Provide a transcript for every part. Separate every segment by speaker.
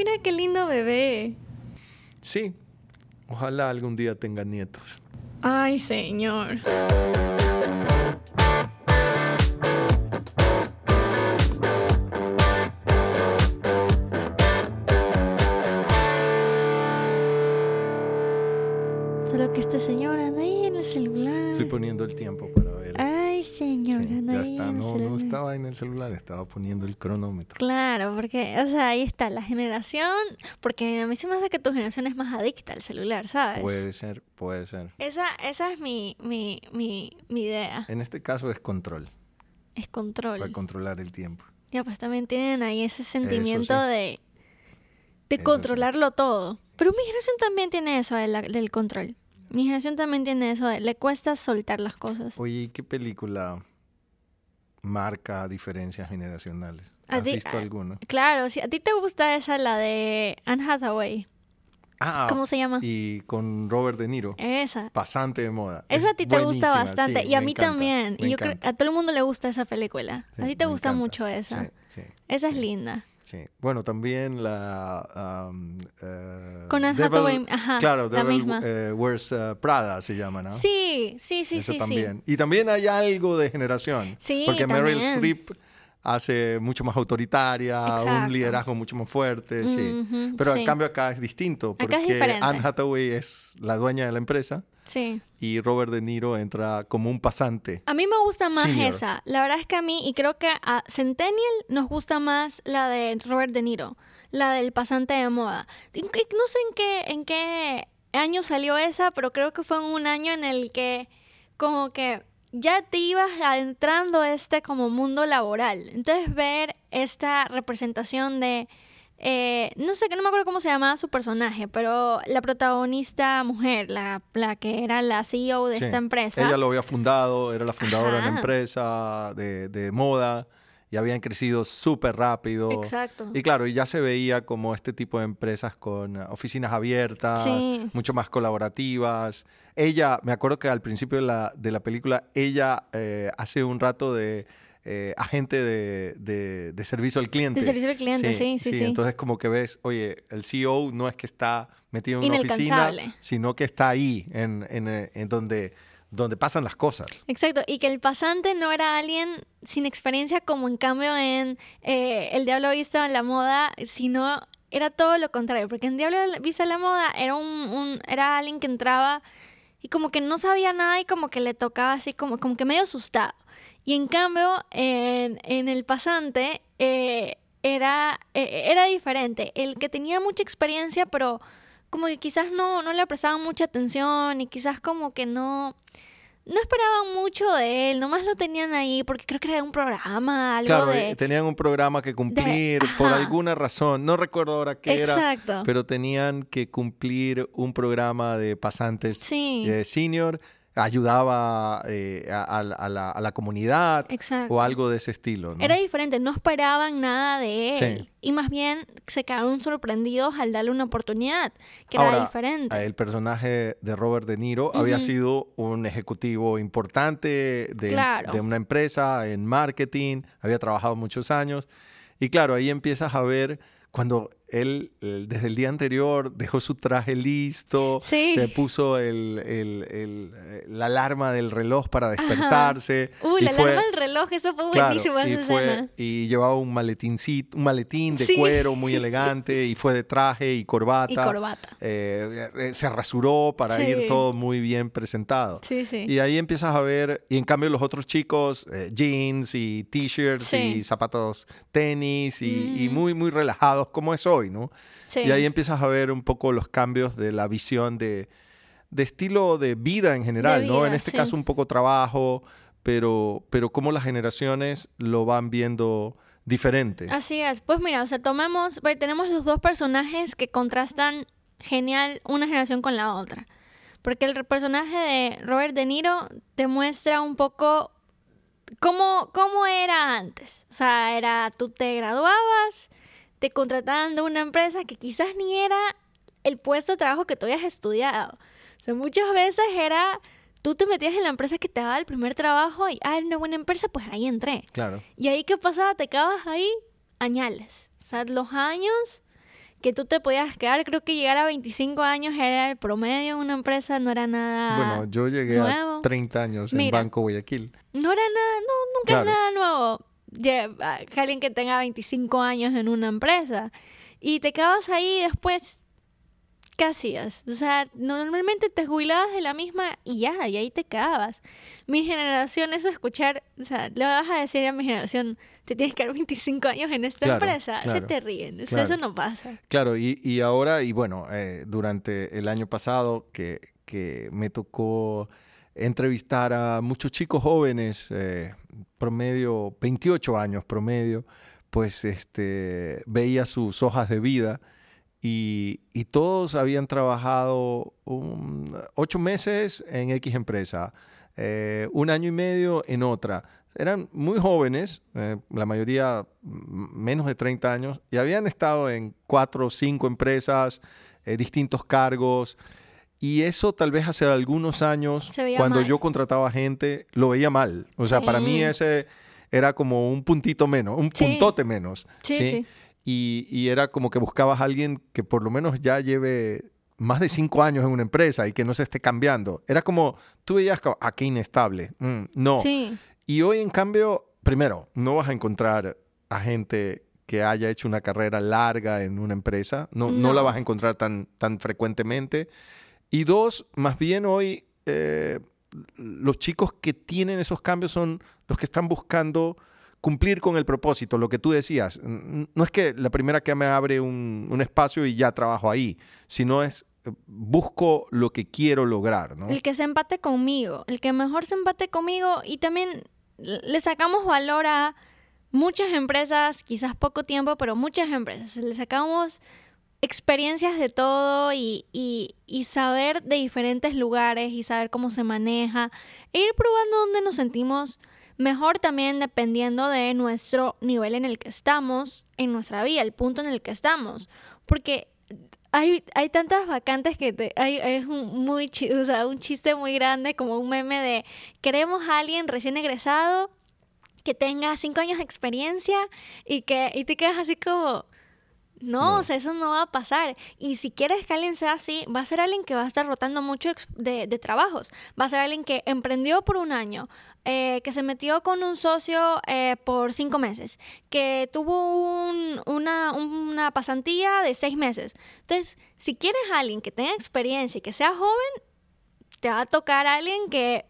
Speaker 1: mira qué lindo bebé.
Speaker 2: Sí, ojalá algún día tenga nietos.
Speaker 1: Ay, señor. Solo que este señor anda ahí en el celular.
Speaker 2: Estoy poniendo el tiempo para Sí, ya está, no, no estaba en el celular, estaba poniendo el cronómetro.
Speaker 1: Claro, porque, o sea, ahí está la generación, porque a mí se me hace que tu generación es más adicta al celular, ¿sabes?
Speaker 2: Puede ser, puede ser.
Speaker 1: Esa, esa es mi, mi, mi, mi idea,
Speaker 2: En este caso es control,
Speaker 1: es control.
Speaker 2: para controlar el tiempo.
Speaker 1: Ya, pues también tienen ahí ese sentimiento
Speaker 2: sí.
Speaker 1: de, de
Speaker 2: Eso sí.
Speaker 1: controlarlo todo. Pero mi generación también tiene eso de la- del control. Mi generación también tiene eso de le cuesta soltar las cosas.
Speaker 2: Oye, ¿y ¿qué película marca diferencias generacionales? ¿Has
Speaker 1: ti-
Speaker 2: visto alguna?
Speaker 1: Claro, si a ti te gusta esa, la de Anne Hathaway.
Speaker 2: Ah,
Speaker 1: ¿Cómo se llama?
Speaker 2: y con Robert De Niro,
Speaker 1: Esa.
Speaker 2: pasante de moda.
Speaker 1: Esa a ti te gusta bastante.
Speaker 2: sí,
Speaker 1: y a mí
Speaker 2: encanta,
Speaker 1: también. Y yo creo a todo el mundo le gusta esa película.
Speaker 2: Sí,
Speaker 1: a ti te gusta
Speaker 2: encanta.
Speaker 1: mucho esa.
Speaker 2: Sí, sí,
Speaker 1: Esa es
Speaker 2: sí.
Speaker 1: linda.
Speaker 2: Sí. Bueno, también la... um, eh,
Speaker 1: Con Anne
Speaker 2: Devil-
Speaker 1: Hathaway, ajá,
Speaker 2: Claro,
Speaker 1: la
Speaker 2: Devil
Speaker 1: misma.
Speaker 2: eh, Wears uh, Prada se llama, ¿no?
Speaker 1: Sí, sí, sí,
Speaker 2: Eso
Speaker 1: sí,
Speaker 2: también. Y también hay algo de generación.
Speaker 1: Sí,
Speaker 2: Porque Meryl
Speaker 1: también.
Speaker 2: Streep hace mucho más autoritaria,
Speaker 1: Exacto.
Speaker 2: un liderazgo mucho más fuerte, sí. Pero
Speaker 1: sí.
Speaker 2: en cambio acá es distinto,
Speaker 1: Acá
Speaker 2: porque
Speaker 1: es diferente.
Speaker 2: Anne Hathaway es la dueña de la empresa
Speaker 1: Sí.
Speaker 2: y Robert De Niro entra como un pasante.
Speaker 1: A mí me gusta más
Speaker 2: Senior.
Speaker 1: esa. La verdad es que a mí, y creo que a Centennial nos gusta más la de Robert De Niro, la del pasante de moda. No sé en qué, en qué año salió esa, pero creo que fue en un año en el que como que ya te ibas adentrando a este como mundo laboral. Entonces ver esta representación de... eh, no sé, no me acuerdo cómo se llamaba su personaje, pero la protagonista mujer, la, la que era la CEO de
Speaker 2: Sí.
Speaker 1: esta empresa.
Speaker 2: Ella lo había fundado, era la fundadora de una empresa de, de moda y habían crecido súper rápido.
Speaker 1: Exacto.
Speaker 2: Y claro, y ya se veía como este tipo de empresas con oficinas abiertas,
Speaker 1: Sí.
Speaker 2: mucho más colaborativas. Ella, me acuerdo que al principio de la, de la película, ella eh, hace un rato de eh, agente de, de- de servicio al cliente.
Speaker 1: De servicio al cliente, sí, sí, sí.
Speaker 2: Entonces como que ves, oye, el CEO no es que está metido en una oficina, sino que está ahí, en, en, en donde, donde pasan las cosas.
Speaker 1: Exacto, y que el pasante no era alguien sin experiencia como en cambio en eh, El Diablo Visto en la Moda, sino era todo lo contrario, porque en Diablo Visto en la Moda era, un, un- era alguien que entraba y como que no sabía nada y como que le tocaba así como, como que medio asustado. Y en cambio en, en El Pasante eh, era, eh, era diferente, el que tenía mucha experiencia pero como que quizás no, no le prestaban mucha atención y quizás como que no no esperaban mucho de él, nomás lo tenían ahí porque creo que era de un programa, algo
Speaker 2: Claro,
Speaker 1: de...
Speaker 2: eh, tenían un programa que cumplir por alguna razón, no recuerdo ahora qué era,
Speaker 1: Exacto.
Speaker 2: pero tenían que cumplir un programa de pasantes
Speaker 1: Sí.
Speaker 2: eh, senior, ayudaba eh, a, a la- a la, a la comunidad
Speaker 1: Exacto.
Speaker 2: o algo de ese estilo. ¿no?
Speaker 1: Era diferente, no esperaban nada de él.
Speaker 2: Sí.
Speaker 1: Y más bien se quedaron sorprendidos al darle una oportunidad, que era diferente.
Speaker 2: El personaje de Robert De Niro había sido un ejecutivo importante de,
Speaker 1: Claro.
Speaker 2: de una empresa en marketing, había trabajado muchos años. Y claro, ahí empiezas a ver cuando él, desde el día anterior, dejó su traje listo,
Speaker 1: Sí.
Speaker 2: se puso el, el- el- eh, la alarma del reloj para despertarse.
Speaker 1: Uy,
Speaker 2: y
Speaker 1: la
Speaker 2: fue-
Speaker 1: alarma del reloj, eso fue
Speaker 2: Claro,
Speaker 1: buenísimo
Speaker 2: y,
Speaker 1: esa
Speaker 2: fue-
Speaker 1: escena.
Speaker 2: y llevaba un maletincito, un maletín de
Speaker 1: Sí.
Speaker 2: cuero muy elegante y fue de traje y corbata.
Speaker 1: Y corbata.
Speaker 2: Eh, eh, se rasuró para
Speaker 1: Sí.
Speaker 2: ir todo muy bien presentado.
Speaker 1: Sí, sí.
Speaker 2: Y ahí empiezas a ver, y en cambio los otros chicos, eh, jeans y t-shirts y zapatos tenis y, y
Speaker 1: Mm.
Speaker 2: muy, muy relajados como es hoy, ¿no?
Speaker 1: Sí.
Speaker 2: Y ahí empiezas a ver un poco los cambios de la visión de, de estilo de vida en general, ¿no?
Speaker 1: vida,
Speaker 2: En este
Speaker 1: sí.
Speaker 2: caso un poco trabajo, pero, pero cómo las generaciones lo van viendo diferente.
Speaker 1: Así es. Pues mira, o sea, tomamos, tenemos los dos personajes que contrastan genial una generación con la otra. Porque el personaje de Robert De Niro te muestra un poco cómo, cómo era antes. O sea, era tú te graduabas, te contrataban de una empresa que quizás ni era el puesto de trabajo que tú habías estudiado. O sea, muchas veces era, tú te metías en la empresa que te daba el primer trabajo y, ah, era una buena empresa, pues ahí entré.
Speaker 2: Claro.
Speaker 1: Y ahí, ¿qué pasaba? Te quedabas ahí añales. O sea, los años que tú te podías quedar. Creo que llegar a 25 años era el promedio en una empresa, no era nada.
Speaker 2: Bueno, yo llegué a 30 años en Banco Guayaquil.
Speaker 1: No era nada, no, nunca era nada nuevo. Alguien que tenga 25 años en una empresa. Y te quedabas ahí después ¿qué hacías? O sea, normalmente te jubilabas de la misma y ya, y ahí te quedabas. Mi generación, es escuchar, o sea, le vas a decir a mi generación, te tienes que dar 25 años en esta empresa, se te ríen, eso no pasa.
Speaker 2: Claro, y, ahora, y bueno, eh, durante el año pasado que, que, me tocó entrevistar a muchos chicos jóvenes, eh, promedio, 28 años promedio, pues este, veía sus hojas de vida y, todos habían trabajado ocho meses en X empresa, eh, un año y medio en otra. Eran muy jóvenes, eh, la mayoría menos de 30 años, y habían estado en cuatro o cinco empresas, eh, distintos cargos. Y eso tal vez hace algunos años, cuando yo contrataba gente, lo veía mal. O sea, para mí ese era como un puntito menos, un puntote menos. sí. ¿sí? y, era como que buscabas a alguien que por lo menos ya lleve más de cinco años en una empresa y que no se esté cambiando. Era como, tú veías, como, ah, qué inestable. Mm, no. Y hoy, en cambio, primero, no vas a encontrar a gente que haya hecho una carrera larga en una empresa. No, no. la vas a encontrar tan, tan frecuentemente. Y dos, más bien hoy, eh, los chicos que tienen esos cambios son los que están buscando cumplir con el propósito, lo que tú decías. No es que la primera que me abre un, espacio y ya trabajo ahí, sino es eh, busco lo que quiero lograr, ¿no?
Speaker 1: El que se empate conmigo, el que mejor se empate conmigo y también le sacamos valor a muchas empresas, quizás poco tiempo, pero muchas empresas. Le sacamos experiencias de todo y, y, saber de diferentes lugares y saber cómo se maneja e ir probando dónde nos sentimos Mejor también dependiendo de nuestro nivel en el que estamos, en nuestra vida, el punto en el que estamos. Porque hay, hay tantas vacantes que hay, es un, muy, o sea, un chiste muy grande, como un meme de queremos a alguien recién egresado que tenga cinco años de experiencia y que y te quedas así como, no, o sea, eso no va a pasar. Y si quieres que alguien sea así, va a ser alguien que va a estar rotando mucho de, trabajos. Va a ser alguien que emprendió por un año, eh, que se metió con un socio eh, por cinco meses, que tuvo una, una pasantía de seis meses. Entonces, si quieres a alguien que tenga experiencia y que sea joven, te va a tocar a alguien que,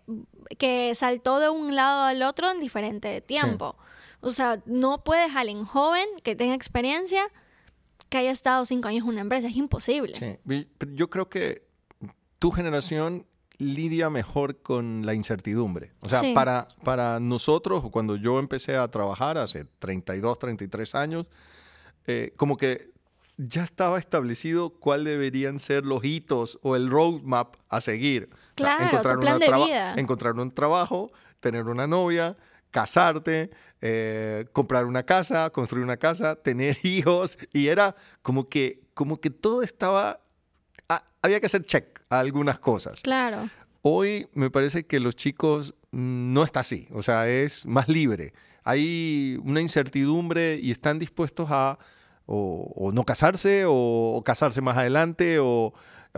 Speaker 1: que saltó de un lado al otro en diferente tiempo. O sea, no puedes a alguien joven que tenga experiencia que haya estado cinco años en una empresa. Es imposible.
Speaker 2: Sí, yo creo que tu generación lidia mejor con la incertidumbre. O sea, para, para nosotros, cuando yo empecé a trabajar hace 32, 33 años, eh, como que ya estaba establecido cuáles deberían ser los hitos o el roadmap a seguir.
Speaker 1: Claro, encontrar, plan de vida.
Speaker 2: encontrar un trabajo, tener una novia, casarte, eh, comprar una casa, construir una casa, tener hijos, y era como que, como que todo estaba, ah, había que hacer check a algunas cosas.
Speaker 1: Claro.
Speaker 2: Hoy me parece que los chicos mm, no está así, o sea, es más libre. Hay una incertidumbre y están dispuestos a o, no casarse o, casarse más adelante o,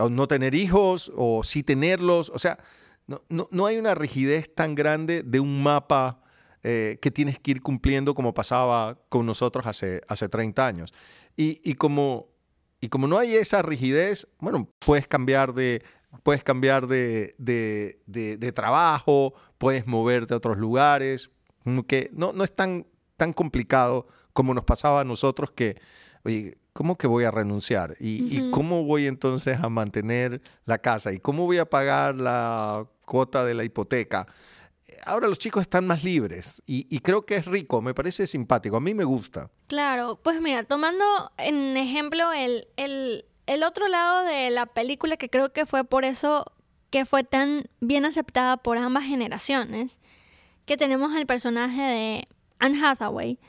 Speaker 2: no tener hijos o sí tenerlos. O sea, no, no, no hay una rigidez tan grande de un mapa eh, que tienes que ir cumpliendo como pasaba con nosotros hace, hace 30 años. Y, como, y como no hay esa rigidez, bueno, puedes cambiar de, puedes cambiar de, de, trabajo, puedes moverte a otros lugares, que no, no es tan, tan complicado como nos pasaba a nosotros que, oye, ¿cómo que voy a renunciar? ¿Y, ¿Y, cómo voy entonces a mantener la casa? ¿Y cómo voy a pagar la cuota de la hipoteca? Ahora los chicos están más libres y, creo que es rico, me parece simpático, a mí me gusta.
Speaker 1: Claro, pues mira, tomando en ejemplo el, el, otro lado de la película que creo que fue por eso que fue tan bien aceptada por ambas generaciones, que tenemos el personaje de Anne Hathaway.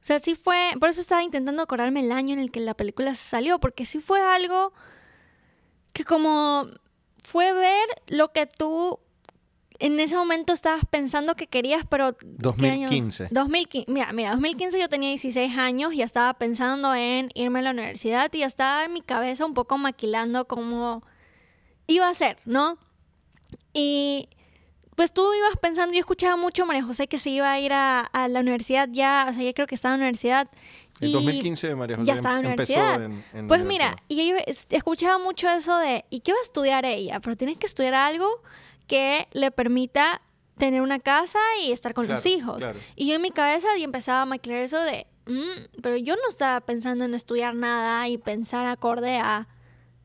Speaker 1: O sea, sí fue, por eso estaba intentando acordarme el año en el que la película salió, porque sí fue algo que como fue ver lo que tú en ese momento estabas pensando que querías, pero... ¿qué año?
Speaker 2: 2015.
Speaker 1: 2015. Mira, mira, 2015 yo tenía 16 años y estaba pensando en irme a la universidad y ya estaba en mi cabeza un poco maquilando cómo iba a ser, ¿no? Y pues tú ibas pensando, yo escuchaba mucho a María José que se iba a ir a, a la universidad ya, o sea, ya creo que estaba en la universidad.
Speaker 2: En
Speaker 1: y
Speaker 2: 2015 María José
Speaker 1: ya estaba en
Speaker 2: empezó
Speaker 1: universidad.
Speaker 2: en, en
Speaker 1: Pues
Speaker 2: universidad.
Speaker 1: mira, y yo es- escuchaba mucho eso de, ¿y qué va a estudiar ella? Pero tienes que estudiar algo que le permita tener una casa y estar con los hijos.
Speaker 2: claro.
Speaker 1: Y yo en mi cabeza y empezaba a maquilar eso de, "Mm, pero yo no estaba pensando en estudiar nada y pensar acorde a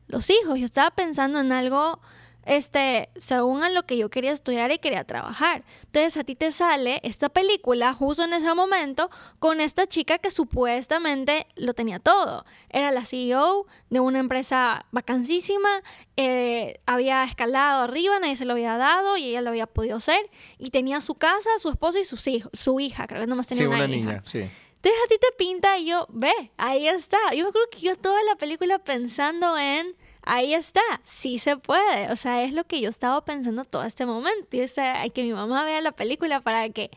Speaker 1: los hijos. Yo estaba pensando en algo, este, según a lo que yo quería estudiar y quería trabajar. Entonces a ti te sale esta película justo en ese momento con esta chica que supuestamente lo tenía todo. Era la CEO de una empresa vacancísima, eh, había escalado arriba, nadie se lo había dado y ella lo había podido hacer. Y tenía su casa, su esposo y sus hijos, su hija, creo que nomás tenía
Speaker 2: Sí,
Speaker 1: una,
Speaker 2: una
Speaker 1: hija.
Speaker 2: niña, sí.
Speaker 1: Entonces a ti te pinta y yo, ve, ahí está. Yo acuerdo que yo toda la película pensando en, ahí está, sí se puede. O sea, es lo que yo estaba pensando todo este momento. Y es eh, que mi mamá vea la película para que,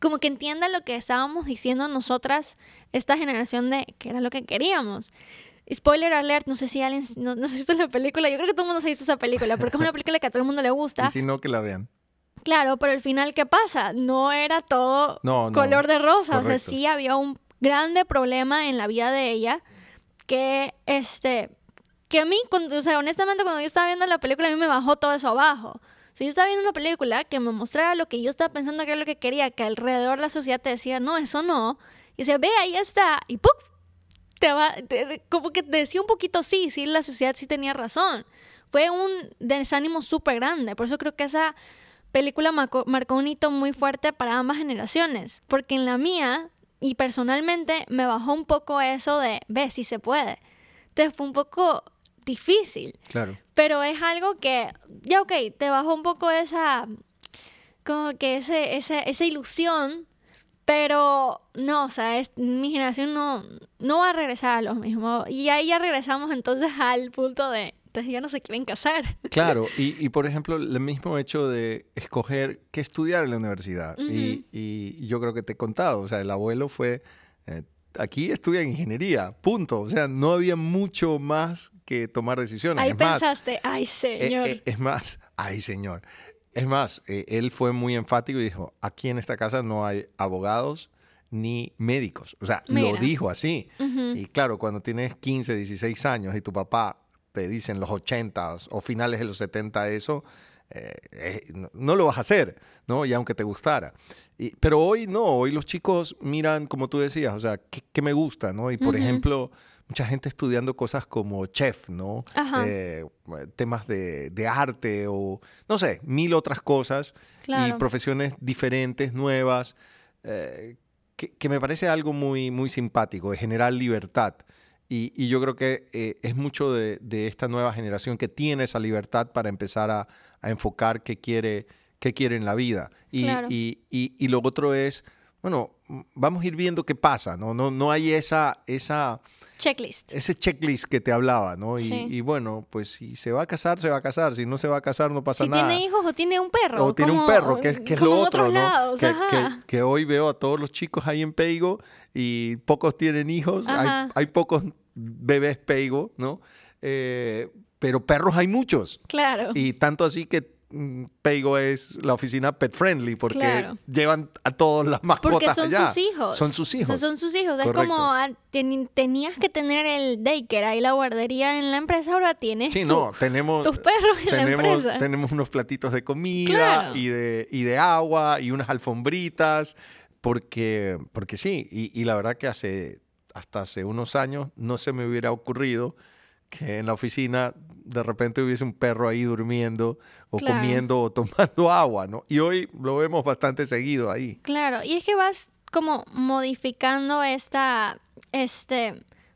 Speaker 1: como que entienda lo que estábamos diciendo nosotras, esta generación de que era lo que queríamos. Spoiler alert, no sé si alguien, no, no esto es la película, yo creo que todo el mundo se ha visto esa película, porque es una película que a todo el mundo le gusta.
Speaker 2: Y si no, que la vean.
Speaker 1: Claro, pero al final, ¿qué pasa? No era todo
Speaker 2: No, no,
Speaker 1: color de rosa. O sea,
Speaker 2: correcto.
Speaker 1: sí había un grande problema en la vida de ella que, este, que a mí, cuando- o sea, honestamente, cuando yo estaba viendo la película, a mí me bajó todo eso abajo. Sea, yo estaba viendo una película que me mostrara lo que yo estaba pensando que era lo que quería, que alrededor la sociedad te decía, no, eso no. Y decía, ve, ahí está. Y ¡puf! Te va, te- como que decía un poquito sí, sí, la sociedad sí tenía razón. Fue un desánimo súper grande. Por eso creo que esa película marcó, marcó un hito muy fuerte para ambas generaciones. Porque en la mía, y personalmente, me bajó un poco eso de, ve, si se puede. Entonces fue un poco difícil.
Speaker 2: Claro.
Speaker 1: Pero es algo que, ya ok, te bajó un poco esa, como que ese, ese, esa ilusión, pero no, o sea, es- mi generación no, no va a regresar a lo mismo. Y ahí ya regresamos entonces al punto de, entonces ya no se quieren casar.
Speaker 2: Claro, y, y, por ejemplo, el mismo hecho de escoger qué estudiar en la universidad. y, y yo creo que te he contado, o sea, el abuelo fue, eh, aquí estudia ingeniería, punto. O sea, no había mucho más que tomar decisiones.
Speaker 1: Ahí
Speaker 2: es más,
Speaker 1: pensaste, ay
Speaker 2: eh,
Speaker 1: señor.
Speaker 2: eh, es más, ay señor. Es más, eh, él fue muy enfático y dijo, aquí en esta casa no hay abogados ni médicos. O sea, lo
Speaker 1: Mira.
Speaker 2: dijo así.
Speaker 1: Ujú.
Speaker 2: Y claro, cuando tienes 15, 16 años y tu papá te dice en los 80 o finales de los 70 eso, eh, eh, no, no lo vas a hacer, ¿no? Y aunque te gustara. Y- pero hoy no, hoy los chicos miran, como tú decías, o sea, ¿qué, qué me gusta, no? Y por ejemplo, mucha gente estudiando cosas como chef, ¿no? Eh, temas de, de arte o, no sé, mil otras cosas
Speaker 1: Claro.
Speaker 2: y profesiones diferentes, nuevas, que, que me parece algo muy, muy simpático, de generar libertad. Y, y yo creo que eh, es mucho de, de esta nueva generación que tiene esa libertad para empezar a, a enfocar qué quiere, qué quiere en la vida. Y,
Speaker 1: Claro.
Speaker 2: y, y- lo otro es, bueno, vamos a ir viendo qué pasa, ¿no? No, no hay esa, esa,
Speaker 1: Checklist.
Speaker 2: ese checklist que te hablaba, ¿no? Y,
Speaker 1: Sí.
Speaker 2: y bueno, pues si se va a casar, se va a casar. Si no se va a casar, no pasa
Speaker 1: Si
Speaker 2: nada.
Speaker 1: tiene hijos o tiene un perro.
Speaker 2: O tiene un perro, que es, que es
Speaker 1: como
Speaker 2: lo otro, ¿no? que,
Speaker 1: ajá.
Speaker 2: que- que hoy veo a todos los chicos ahí en Peigo y pocos tienen hijos, hay, pocos bebés Peigo, ¿no? Eh, pero perros hay muchos.
Speaker 1: Claro.
Speaker 2: Y tanto así que Peigo es la oficina pet friendly porque
Speaker 1: Claro.
Speaker 2: llevan a todos las mascotas
Speaker 1: Porque son
Speaker 2: allá.
Speaker 1: sus hijos.
Speaker 2: Son sus
Speaker 1: O sea,
Speaker 2: hijos.
Speaker 1: son sus hijos. Es
Speaker 2: Correcto.
Speaker 1: como ah, ten- tenías que tener el daycare ahí la guardería en la empresa, ahora tienes
Speaker 2: Sí,
Speaker 1: su-
Speaker 2: no, tenemos,
Speaker 1: tus perros en la
Speaker 2: tenemos,
Speaker 1: empresa.
Speaker 2: tenemos unos platitos de comida
Speaker 1: Claro.
Speaker 2: y, de, y de agua y unas alfombritas, porque, porque sí, y, y la verdad que hace, hasta hace unos años no se me hubiera ocurrido que en la oficina de repente hubiese un perro ahí durmiendo o
Speaker 1: Claro.
Speaker 2: comiendo o tomando agua, ¿no? Y hoy lo vemos bastante seguido ahí.
Speaker 1: Claro, y es que vas como modificando esta, este,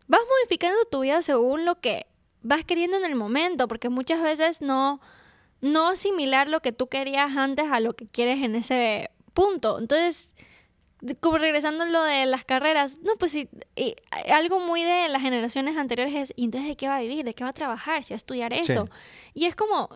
Speaker 1: vas modificando tu vida según lo que vas queriendo en el momento, porque muchas veces no, no asimilar lo que tú querías antes a lo que quieres en ese punto. Entonces, como regresando a lo de las carreras, no, pues sí, y algo muy de las generaciones anteriores es, ¿y entonces de qué va a vivir? ¿De qué va a trabajar? ¿Si va a estudiar eso? Y es como,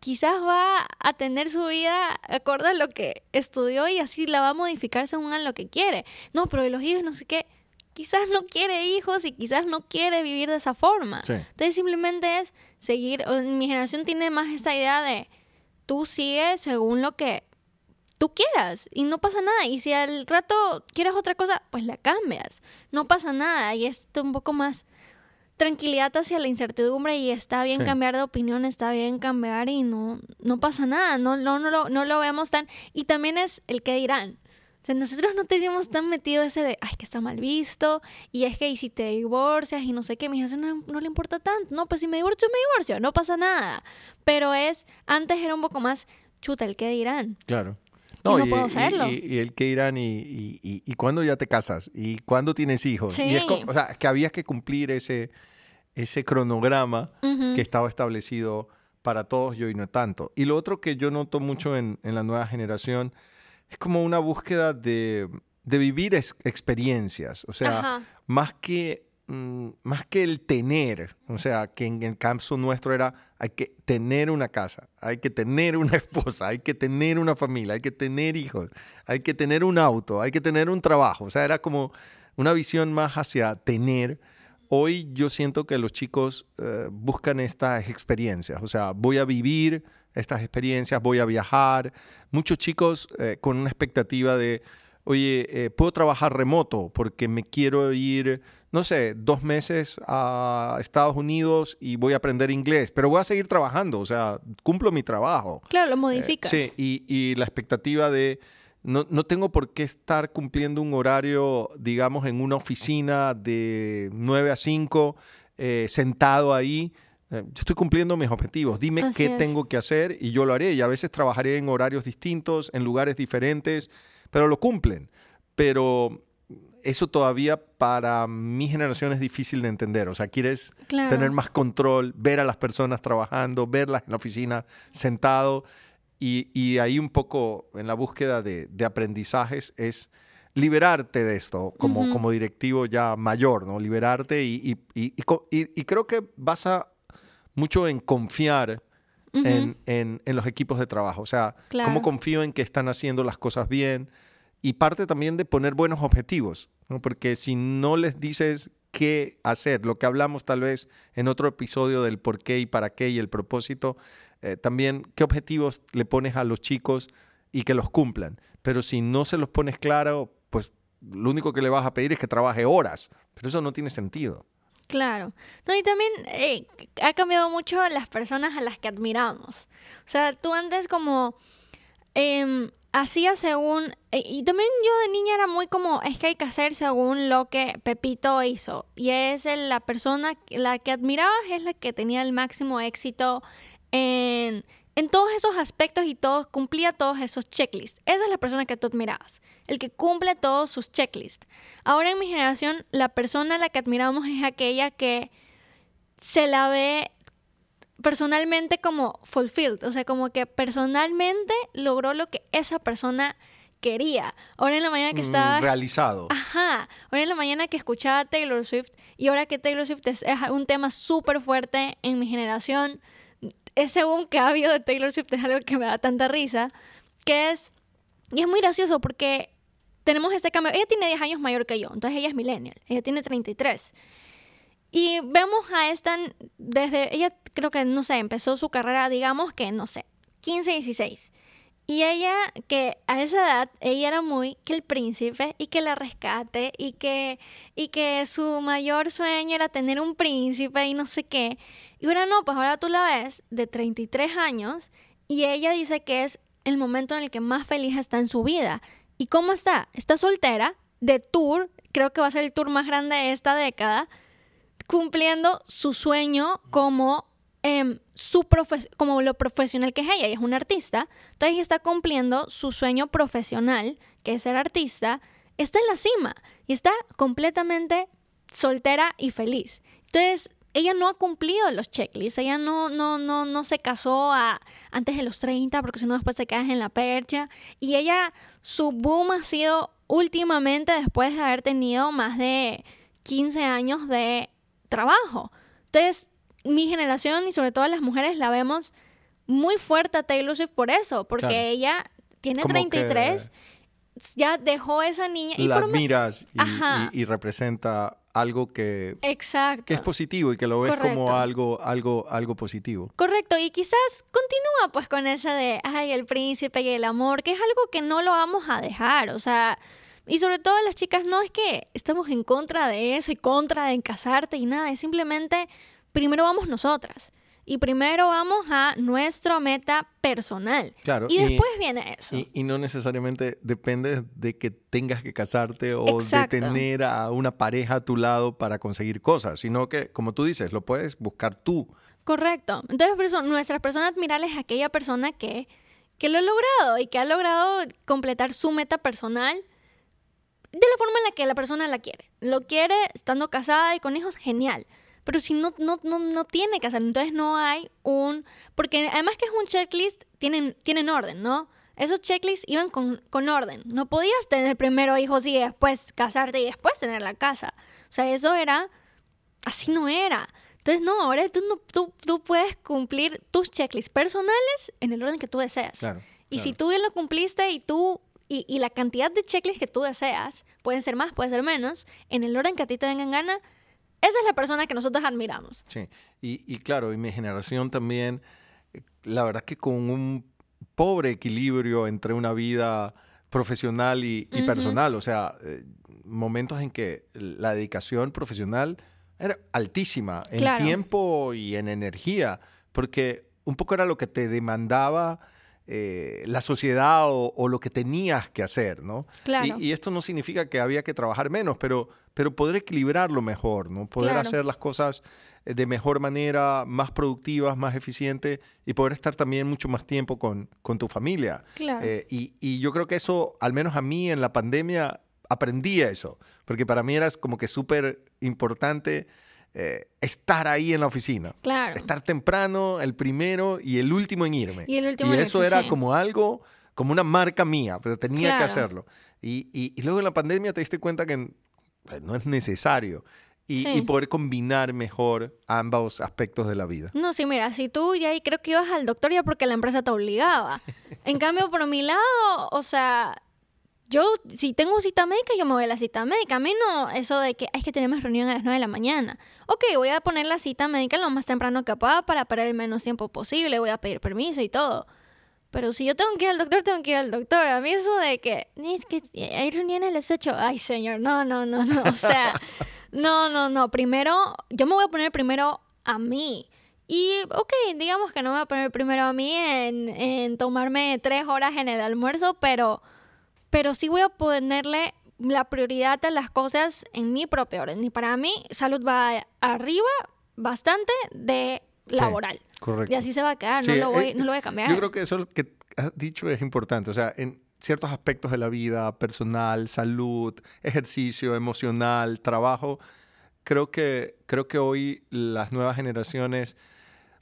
Speaker 1: quizás va a tener su vida acorde a lo que estudió y así la va a modificar según a lo que quiere. No, pero los hijos no sé qué, quizás no quiere hijos y quizás no quiere vivir de esa forma. Entonces simplemente es seguir, mi generación tiene más esta idea de tú sigues según lo que tú quieras y no pasa nada. Y si al rato quieres otra cosa, pues la cambias. No pasa nada y es un poco más tranquilidad hacia la incertidumbre y está bien cambiar de opinión, está bien cambiar y no, no pasa nada, no, no, no, lo, no lo vemos tan... Y también es el que dirán. O sea, nosotros no teníamos tan metido ese de, ay, que está mal visto, y es que y si te divorcias y no sé qué, mi hija no, no le importa tanto. No, pues si me divorcio, me divorcio, no pasa nada. Pero es, antes era un poco más, chuta, el que dirán.
Speaker 2: Claro.
Speaker 1: No, y, puedo hacerlo.
Speaker 2: Y, el que dirán, y, y, y, cuándo ya te casas, y cuándo tienes hijos. Y es, o sea, que habías que cumplir ese, ese cronograma que estaba establecido para todos y hoy no tanto. Y lo otro que yo noto mucho en, en la nueva generación es como una búsqueda de, de vivir experiencias. O sea, más que Mm, más que el tener, o sea, que en el caso nuestro era, hay que tener una casa, hay que tener una esposa, hay que tener una familia, hay que tener hijos, hay que tener un auto, hay que tener un trabajo, o sea, era como una visión más hacia tener. Hoy yo siento que los chicos eh, buscan estas experiencias, o sea, voy a vivir estas experiencias, voy a viajar. Muchos chicos eh, con una expectativa de, oye, eh, puedo trabajar remoto porque me quiero ir no sé, dos meses a Estados Unidos y voy a aprender inglés, pero voy a seguir trabajando, o sea, cumplo mi trabajo.
Speaker 1: Claro, lo modificas.
Speaker 2: sí, y, la expectativa de, no, tengo por qué estar cumpliendo un horario, digamos, en una oficina de 9 a 5, eh, sentado ahí. Eh, yo estoy cumpliendo mis objetivos. Dime qué tengo que hacer y yo lo haré. Y a veces trabajaré en horarios distintos, en lugares diferentes, pero lo cumplen. Pero eso todavía para mi generación es difícil de entender. O sea, quieres tener más control, ver a las personas trabajando, verlas en la oficina sentado. Y, ahí un poco en la búsqueda de, aprendizajes es liberarte de esto como, como directivo ya mayor, ¿no? Liberarte y, y creo que basa mucho en confiar en, en, los equipos de trabajo. O sea, cómo confío en que están haciendo las cosas bien, y parte también de poner buenos objetivos, porque si no les dices qué hacer, lo que hablamos tal vez en otro episodio del por qué y para qué y el propósito, eh, también qué objetivos le pones a los chicos y que los cumplan. Pero si no se los pones claro, pues lo único que le vas a pedir es que trabaje horas, pero eso no tiene sentido.
Speaker 1: Claro. No, y también eh, ha cambiado mucho las personas a las que admiramos. O sea, tú antes como em, hacía según, e, y también yo de niña era muy como, es que hay que hacer según lo que Pepito hizo. Y es la persona, la que admirabas es la que tenía el máximo éxito en, en todos esos aspectos y todos, cumplía todos esos checklists. Esa es la persona que tú admirabas, el que cumple todos sus checklists. Ahora en mi generación, la persona a la que admiramos es aquella que se la ve personalmente como fulfilled, o sea, como que personalmente logró lo que esa persona quería. Ahora en la mañana que mm, estaba...
Speaker 2: realizado.
Speaker 1: Ajá. Ahora en la mañana que escuchaba a Taylor Swift y ahora que Taylor Swift es, un tema súper fuerte en mi generación, ese boom que ha habido de Taylor Swift es algo que me da tanta risa, que es... Y es muy gracioso porque tenemos este cambio. Ella tiene 10 años mayor que yo, entonces ella es millennial, ella tiene 33. Y vemos a esta desde, ella creo que, no sé, empezó su carrera, digamos que, no sé, 15, 16. Y ella, que a esa edad, ella era muy que el príncipe y que la rescate y que, y que su mayor sueño era tener un príncipe y no sé qué. Y ahora no, pues ahora tú la ves de 33 años y ella dice que es el momento en el que más feliz está en su vida. ¿Y cómo está? Está soltera, de tour, creo que va a ser el tour más grande de esta década cumpliendo su sueño como, em, su como lo profesional que es ella. Ella es una artista. Entonces está cumpliendo su sueño profesional, que es ser artista. Está en la cima y está completamente soltera y feliz. Entonces, ella no ha cumplido los checklists, ella no, no, no, no se casó a, antes de los 30 porque si no después te quedas en la percha. Y ella, su boom ha sido últimamente después de haber tenido más de 15 años de trabajo. Entonces, mi generación y sobre todo las mujeres la vemos muy fuerte a Taylor Swift por eso, porque
Speaker 2: Claro.
Speaker 1: ella tiene
Speaker 2: Como
Speaker 1: 33, ya dejó esa niña. Y
Speaker 2: la
Speaker 1: por me-
Speaker 2: admiras y,
Speaker 1: Ajá.
Speaker 2: y- y representa algo que,
Speaker 1: Exacto.
Speaker 2: que es positivo y que lo ves
Speaker 1: Correcto.
Speaker 2: como algo, algo, algo positivo.
Speaker 1: Correcto, y quizás continúa pues con esa de, ay, el príncipe y el amor, que es algo que no lo vamos a dejar, o sea, y sobre todo las chicas no es que estamos en contra de eso y contra de casarte y nada, es simplemente, primero vamos nosotras. Y primero vamos a nuestra meta personal.
Speaker 2: Claro,
Speaker 1: Y
Speaker 2: y-
Speaker 1: después viene eso.
Speaker 2: Y, y no necesariamente depende de que tengas que casarte o
Speaker 1: Exacto.
Speaker 2: de tener a una pareja a tu lado para conseguir cosas, sino que, como tú dices, lo puedes buscar tú.
Speaker 1: Correcto. Entonces, por eso, nuestra persona admirable es aquella persona que, que lo ha logrado y que ha logrado completar su meta personal de la forma en la que la persona la quiere. Lo quiere estando casada y con hijos, genial. Pero si no, no, no, no tiene que hacerlo, entonces no hay un... Porque además que es un checklist, tienen, tienen orden, ¿no? Esos checklists iban con, con orden. No podías tener primero hijos y después casarte y después tener la casa. O sea, eso era... Así no era. Entonces, no, ahora tú, no, tú, tú puedes cumplir tus checklists personales en el orden que tú deseas.
Speaker 2: Claro.
Speaker 1: Y si tú bien lo cumpliste y tú y, y la cantidad de checklists que tú deseas, pueden ser más, pueden ser menos, en el orden que a ti te venga en gana, esa es la persona que nosotros admiramos.
Speaker 2: Sí, y, y claro, y mi generación también, eh, la verdad que con un pobre equilibrio entre una vida profesional y, y
Speaker 1: Ujú.
Speaker 2: personal, o sea, eh, momentos en que la dedicación profesional era altísima en
Speaker 1: Claro.
Speaker 2: tiempo y en energía, porque un poco era lo que te demandaba eh, la sociedad o, o lo que tenías que hacer, ¿no?
Speaker 1: Claro.
Speaker 2: Y, y esto no significa que había que trabajar menos, pero, pero poder equilibrarlo mejor, ¿no? Poder
Speaker 1: Claro.
Speaker 2: hacer las cosas eh, de mejor manera, más productivas, más eficientes y poder estar también mucho más tiempo con, con tu familia.
Speaker 1: Claro.
Speaker 2: Eh, y, y yo creo que eso, al menos a mí en la pandemia, aprendí eso, porque para mí era como que súper importante eh, estar ahí en la oficina.
Speaker 1: claro.
Speaker 2: Estar temprano, el primero y el último en irme.
Speaker 1: Y el último en
Speaker 2: eso era
Speaker 1: sí.
Speaker 2: como algo, como una marca mía, pero tenía que
Speaker 1: Claro.
Speaker 2: hacerlo. Y, y- y luego en la pandemia te diste cuenta que eh, no es necesario. Y,
Speaker 1: Sí.
Speaker 2: y poder combinar mejor ambos aspectos de la vida.
Speaker 1: No, sí, mira, si tú ya creo que ibas al doctor ya porque la empresa te obligaba. En cambio, por mi lado, o sea, yo si tengo cita médica, yo me voy a la cita médica. A mí no, eso de que hay que tenemos reunión a las 9 de la mañana. Ok, voy a poner la cita médica lo más temprano que pueda para parar el menos tiempo posible, voy a pedir permiso y todo. Pero si yo tengo que ir al doctor, tengo que ir al doctor. A mí eso de que, es que hay reuniones a las 8. Ay, señor, no, no, no, no. O sea, no, no, no. Primero, yo me voy a poner primero a mí. Y, ok, digamos que no me voy a poner primero a mí en, en tomarme tres horas en el almuerzo, pero, pero sí voy a ponerle la prioridad a las cosas en mi propio orden. Y para mí, salud va arriba bastante de
Speaker 2: Sí,
Speaker 1: laboral.
Speaker 2: Correcto.
Speaker 1: Y así se va a quedar, no, lo voy,
Speaker 2: eh,
Speaker 1: no lo voy a cambiar.
Speaker 2: Yo creo que eso que has dicho es importante. O sea, en ciertos aspectos de la vida, personal, salud, ejercicio, emocional, trabajo, creo que, creo que hoy las nuevas generaciones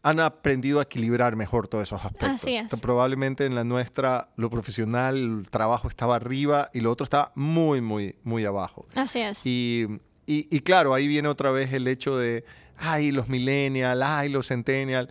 Speaker 2: han aprendido a equilibrar mejor todos esos aspectos.
Speaker 1: Así es.
Speaker 2: Probablemente en la nuestra, lo profesional, el trabajo estaba arriba y lo otro estaba muy, muy, muy abajo.
Speaker 1: Así es.
Speaker 2: Y, y- y claro, ahí viene otra vez el hecho de, ay, los millennials, ay, los centennials,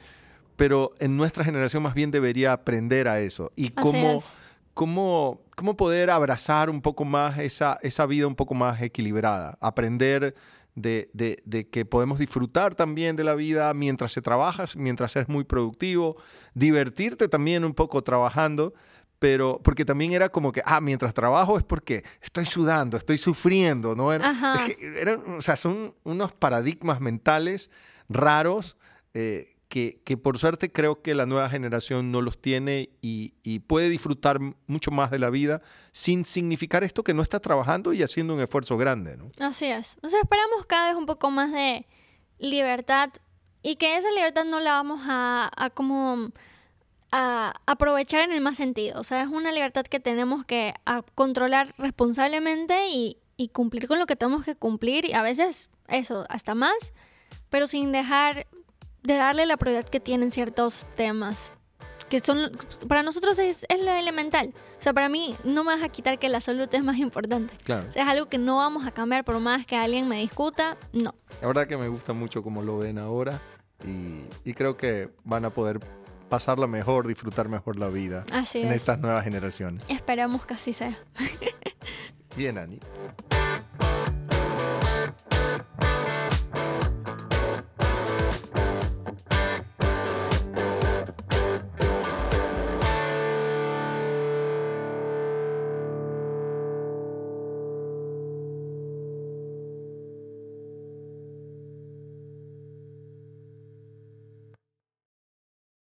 Speaker 2: pero en nuestra generación más bien debería aprender a eso. Y
Speaker 1: Así
Speaker 2: cómo,
Speaker 1: es.
Speaker 2: cómo, cómo poder abrazar un poco más esa, esa vida un poco más equilibrada, aprender de, de- de que podemos disfrutar también de la vida mientras se trabajas, mientras es muy productivo, divertirte también un poco trabajando, pero porque también era como que, ah, mientras trabajo es porque estoy sudando, estoy sufriendo, ¿no? Era-
Speaker 1: Ajá.
Speaker 2: es que eran, o sea, son unos paradigmas mentales raros eh, que, por suerte creo que la nueva generación no los tiene y, puede disfrutar mucho más de la vida sin significar esto que no está trabajando y haciendo un esfuerzo grande, ¿no?
Speaker 1: Así es. Entonces esperamos cada vez un poco más de libertad y que esa libertad no la vamos a, como a aprovechar en el más sentido. O sea, es una libertad que tenemos que controlar responsablemente y cumplir con lo que tenemos que cumplir y a veces eso, hasta más, pero sin dejar de darle la prioridad que tienen ciertos temas que son para nosotros es, es lo elemental. O sea, para mí no me vas a quitar que la salud es más importante.
Speaker 2: Claro.
Speaker 1: O sea, es algo que no vamos a cambiar por más que alguien me discuta. No.
Speaker 2: La verdad que me gusta mucho cómo lo ven ahora y, y creo que van a poder pasarla mejor, disfrutar mejor la vida
Speaker 1: Así
Speaker 2: en
Speaker 1: es.
Speaker 2: estas nuevas generaciones.
Speaker 1: Esperamos que así sea.
Speaker 2: Bien, Ani.